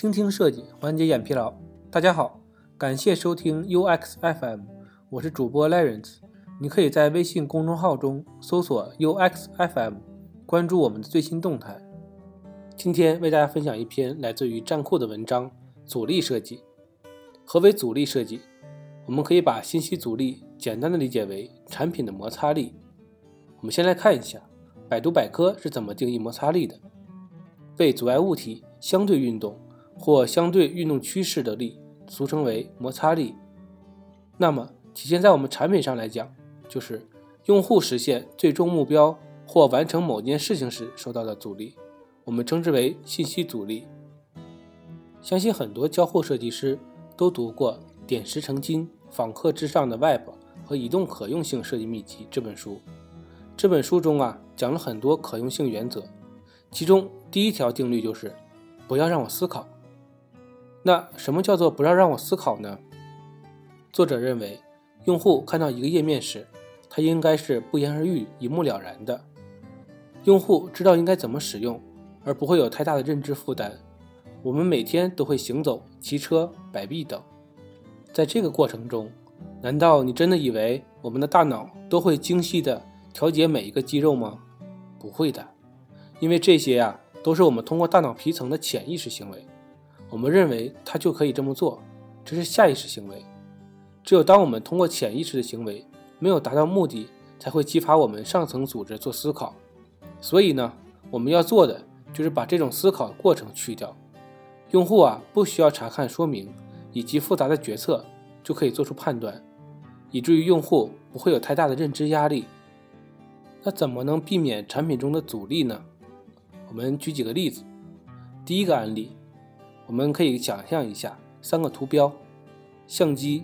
倾听设计，缓解眼疲劳。大家好，感谢收听 UX FM，我是主播 Lawrence。你可以在微信公众号中搜索 UX FM，关注我们的最新动态。今天为大家分享一篇来自于站酷的文章：阻力设计。何为阻力设计？我们可以把信息阻力简单的理解为产品的摩擦力。我们先来看一下百度百科是怎么定义摩擦力的：被阻碍物体相对运动。或相对运动趋势的力，俗称为摩擦力。那么体现在我们产品上来讲，就是用户实现最终目标或完成某件事情时受到的阻力，我们称之为信息阻力。相信很多交互设计师都读过《点石成金：访客之上的 Web 和移动可用性设计秘籍》这本书。这本书中啊讲了很多可用性原则，其中第一条定律就是不要让我思考。那什么叫做不要让我思考呢？作者认为，用户看到一个页面时，它应该是不言而喻、一目了然的。用户知道应该怎么使用，而不会有太大的认知负担。我们每天都会行走、骑车、摆臂等，在这个过程中，难道你真的以为我们的大脑都会精细地调节每一个肌肉吗？不会的，因为这些呀，都是我们通过大脑皮层的潜意识行为。我们认为他就可以这么做，这是下意识行为。只有当我们通过潜意识的行为没有达到目的，才会激发我们上层组织做思考。所以呢，我们要做的就是把这种思考过程去掉。用户啊，不需要查看说明以及复杂的决策就可以做出判断，以至于用户不会有太大的认知压力。那怎么能避免产品中的阻力呢？我们举几个例子。第一个案例。我们可以想象一下三个图标：相机、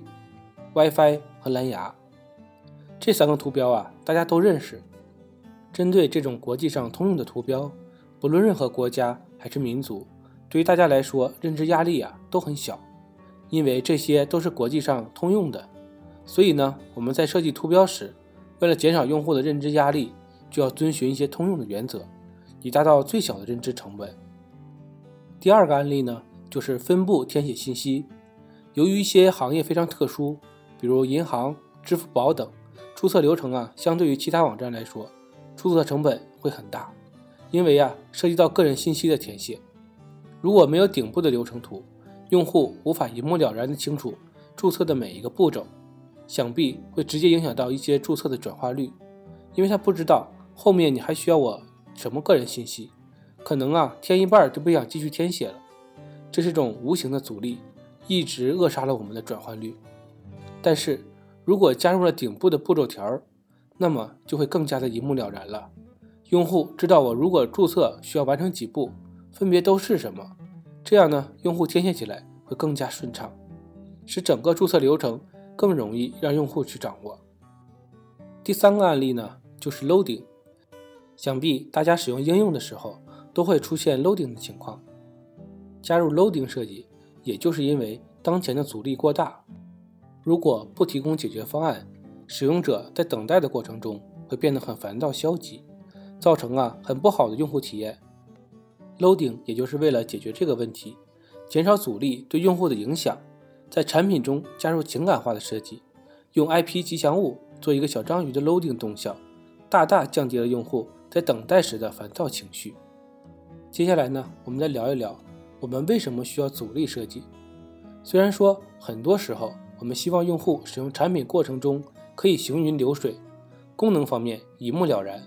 WiFi 和蓝牙。这三个图标啊，大家都认识。针对这种国际上通用的图标，不论任何国家还是民族，对于大家来说，认知压力啊都很小，因为这些都是国际上通用的。所以呢，我们在设计图标时，为了减少用户的认知压力，就要遵循一些通用的原则，以达到最小的认知成本。第二个案例呢？就是分步填写信息。由于一些行业非常特殊，比如银行、支付宝等，注册流程啊，相对于其他网站来说，注册成本会很大，因为啊，涉及到个人信息的填写。如果没有顶部的流程图，用户无法一目了然的清楚注册的每一个步骤，想必会直接影响到一些注册的转化率，因为他不知道后面你还需要我什么个人信息，可能啊，填一半就不想继续填写了。这是种无形的阻力，一直扼杀了我们的转换率。但是如果加入了顶部的步骤条，那么就会更加的一目了然了。用户知道我如果注册需要完成几步，分别都是什么，这样呢，用户填写起来会更加顺畅，使整个注册流程更容易让用户去掌握。第三个案例呢，就是 loading。想必大家使用应用的时候都会出现 loading 的情况。加入 loading 设计，也就是因为当前的阻力过大。如果不提供解决方案，使用者在等待的过程中会变得很烦躁、消极，造成啊很不好的用户体验。loading 也就是为了解决这个问题，减少阻力对用户的影响，在产品中加入情感化的设计，用 IP 吉祥物做一个小章鱼的 loading 动效，大大降低了用户在等待时的烦躁情绪。接下来呢，我们来聊一聊。我们为什么需要阻力设计？虽然说很多时候我们希望用户使用产品过程中可以行云流水，功能方面一目了然，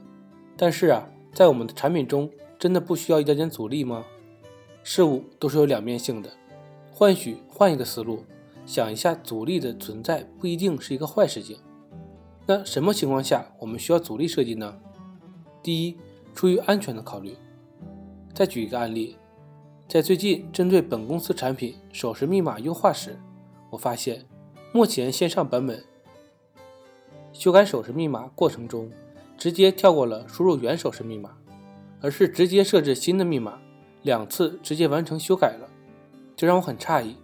但是啊，在我们的产品中真的不需要一点点阻力吗？事物都是有两面性的，或许换一个思路，想一下，阻力的存在不一定是一个坏事情。那什么情况下我们需要阻力设计呢？第一，出于安全的考虑。再举一个案例。在最近针对本公司产品手势密码优化时，我发现目前线上版本修改手势密码过程中，直接跳过了输入原手势密码，而是直接设置新的密码，两次直接完成修改了，这让我很诧异。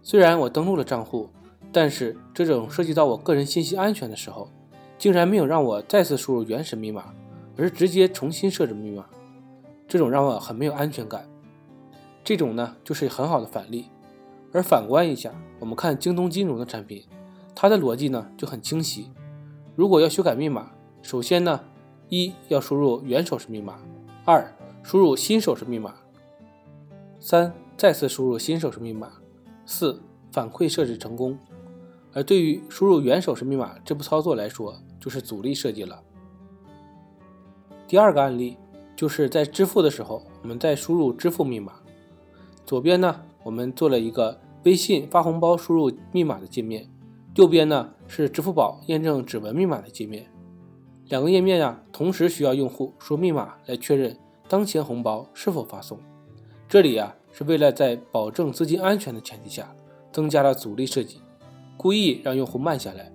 虽然我登录了账户，但是这种涉及到我个人信息安全的时候，竟然没有让我再次输入原始密码，而是直接重新设置密码，这种让我很没有安全感。这种呢就是很好的反例。而反观一下，我们看京东金融的产品，它的逻辑呢就很清晰。如果要修改密码，首先呢，一要输入原手势密码，二输入新手势密码，三再次输入新手势密码，四反馈设置成功。而对于输入原手势密码这步操作来说，就是阻力设计了。第二个案例就是在支付的时候，我们在输入支付密码，左边呢，我们做了一个微信发红包输入密码的界面，右边呢是支付宝验证指纹密码的界面，两个页面呀，同时需要用户输密码来确认当前红包是否发送。这里啊，是为了在保证资金安全的前提下，增加了阻力设计。故意让用户慢下来，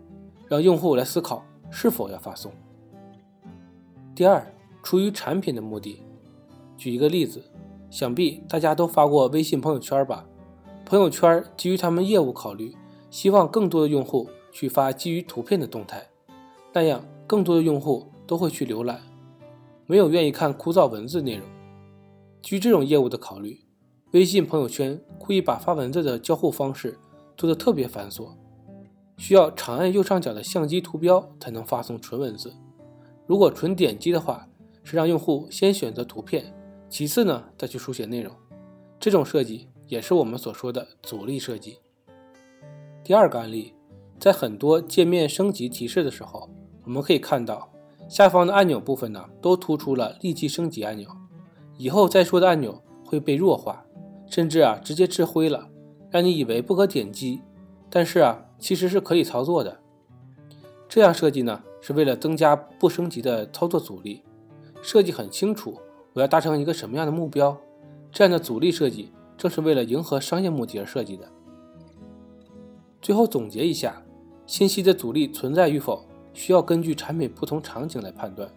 让用户来思考是否要发送。第二，出于产品的目的。举一个例子，想必大家都发过微信朋友圈吧？朋友圈基于他们业务考虑，希望更多的用户去发基于图片的动态，那样更多的用户都会去浏览，没有愿意看枯燥文字内容。基于这种业务的考虑，微信朋友圈故意把发文字的交互方式做得特别繁琐。需要长按右上角的相机图标才能发送纯文字。如果纯点击的话，是让用户先选择图片，其次呢再去书写内容。这种设计也是我们所说的阻力设计。第二个案例，在很多界面升级提示的时候，我们可以看到下方的按钮部分呢都突出了立即升级按钮，以后再说的按钮会被弱化，甚至啊直接吃灰了，让你以为不可点击。但是啊。其实是可以操作的，这样设计呢，是为了增加不升级的操作阻力。设计很清楚，我要达成一个什么样的目标？这样的阻力设计正是为了迎合商业目的而设计的。最后总结一下，信息的阻力存在与否，需要根据产品不同场景来判断。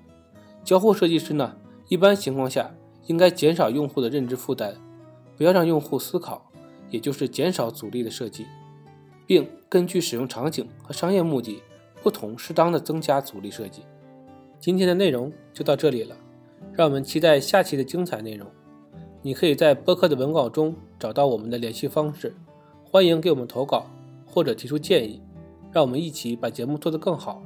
交互设计师呢，一般情况下应该减少用户的认知负担，不要让用户思考，也就是减少阻力的设计。并根据使用场景和商业目的不同，适当的增加阻力设计。今天的内容就到这里了，让我们期待下期的精彩内容。你可以在播客的文稿中找到我们的联系方式，欢迎给我们投稿或者提出建议，让我们一起把节目做得更好。